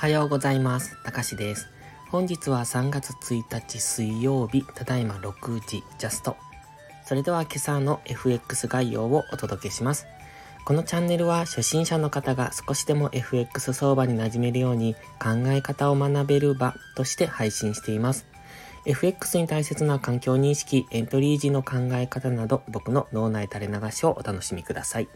はようございます。たかしです。本日は3月1日水曜日、ただいま6時ジャスト。それでは今朝の FX 概要をお届けします。このチャンネルは初心者の方が少しでも FX 相場に馴染めるように考え方を学べる場として配信しています。FX に大切な環境認識、エントリー時の考え方など僕の脳内垂れ流しをお楽しみください。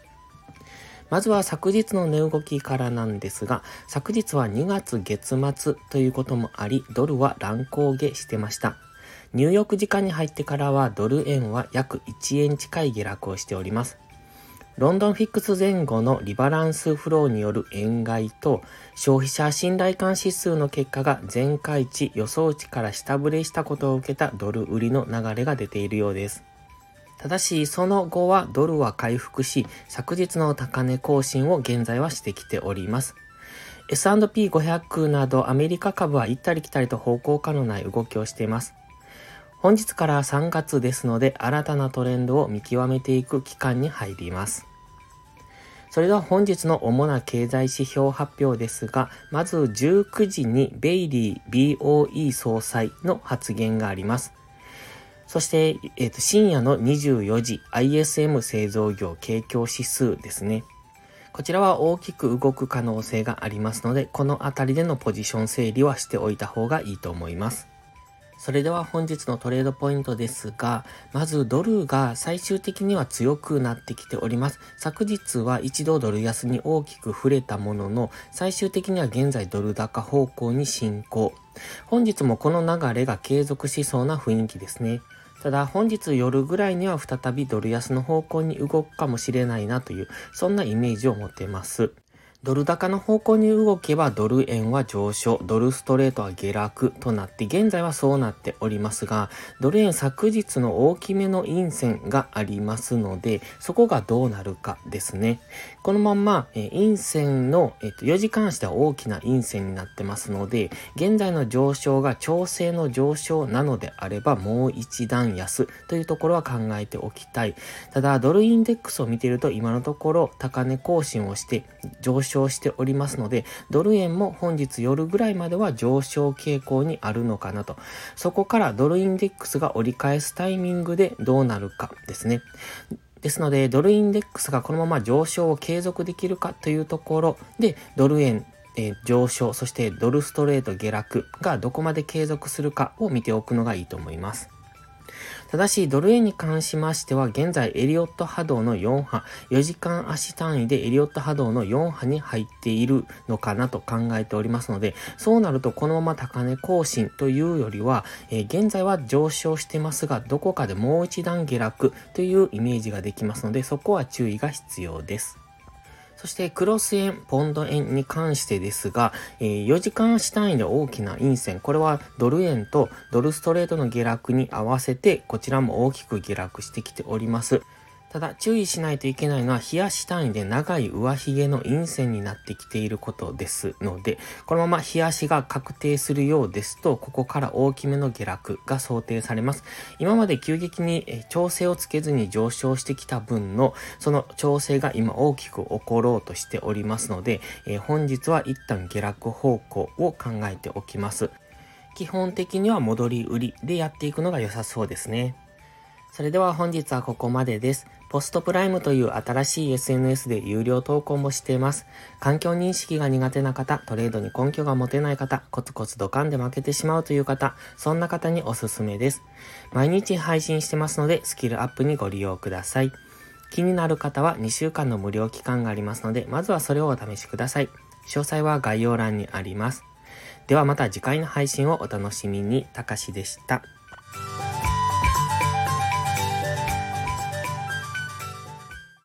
まずは昨日の値動きからなんですが、昨日は2月月末ということもあり、ドルは乱高下してました。ニューヨーク時間に入ってからはドル円は約1円近い下落をしております。ロンドンフィックス前後のリバランスフローによる円買いと消費者信頼感指数の結果が前回値予想値から下振れしたことを受けたドル売りの流れが出ているようです。ただし、その後はドルは回復し、昨日の高値更新を現在はしてきております。S&P500 などアメリカ株は行ったり来たりと方向化のない動きをしています。本日から3月ですので、新たなトレンドを見極めていく期間に入ります。それでは本日の主な経済指標発表ですが、まず19時にベイリー BOE 総裁の発言があります。そして、えー、と深夜の24時 ISM 製造業景況指数ですね。こちらは大きく動く可能性がありますので、このあたりでのポジション整理はしておいた方がいいと思います。それでは本日のトレードポイントですが、まずドルが最終的には強くなってきております。昨日は一度ドル安に大きく触れたものの、最終的には現在ドル高方向に進行。本日もこの流れが継続しそうな雰囲気ですね。ただ本日夜ぐらいには再びドル安の方向に動くかもしれないなという、そんなイメージを持っています。ドル高の方向に動けばドル円は上昇、ドルストレートは下落となって、現在はそうなっておりますが、ドル円昨日の大きめの陰線がありますので、そこがどうなるかですね。このまんま、え陰線の、えっと、4時間足では大きな陰線になってますので、現在の上昇が調整の上昇なのであれば、もう一段安というところは考えておきたい。ただ、ドルインデックスを見ていると、今のところ高値更新をして上昇昇しておりますので、ドル円も本日夜ぐらいまでは上昇傾向にあるのかなと。そこからドルインデックスが折り返すタイミングでどうなるかですね。ですので、ドルインデックスがこのまま上昇を継続できるかというところで、ドル円、えー、上昇、そしてドルストレート下落がどこまで継続するかを見ておくのがいいと思います。ただし、ドル円に関しましては、現在エリオット波動の4波、4時間足単位でエリオット波動の4波に入っているのかなと考えておりますので、そうなるとこのまま高値更新というよりは、えー、現在は上昇してますが、どこかでもう一段下落というイメージができますので、そこは注意が必要です。そしてクロス円、ポンド円に関してですが、え、4時間足単位で大きな陰線、これはドル円とドルストレートの下落に合わせて、こちらも大きく下落してきております。ただ注意しないといけないのは冷やし単位で長い上髭の陰線になってきていることですので、このまま冷やしが確定するようですと、ここから大きめの下落が想定されます。今まで急激に調整をつけずに上昇してきた分の、その調整が今大きく起ころうとしておりますので、え本日は一旦下落方向を考えておきます。基本的には戻り売りでやっていくのが良さそうですね。それでは本日はここまでです。ポストプライムという新しい SNS で有料投稿もしています。環境認識が苦手な方、トレードに根拠が持てない方、コツコツドカンで負けてしまうという方、そんな方におすすめです。毎日配信してますので、スキルアップにご利用ください。気になる方は2週間の無料期間がありますので、まずはそれをお試しください。詳細は概要欄にあります。ではまた次回の配信をお楽しみに。たかしでした。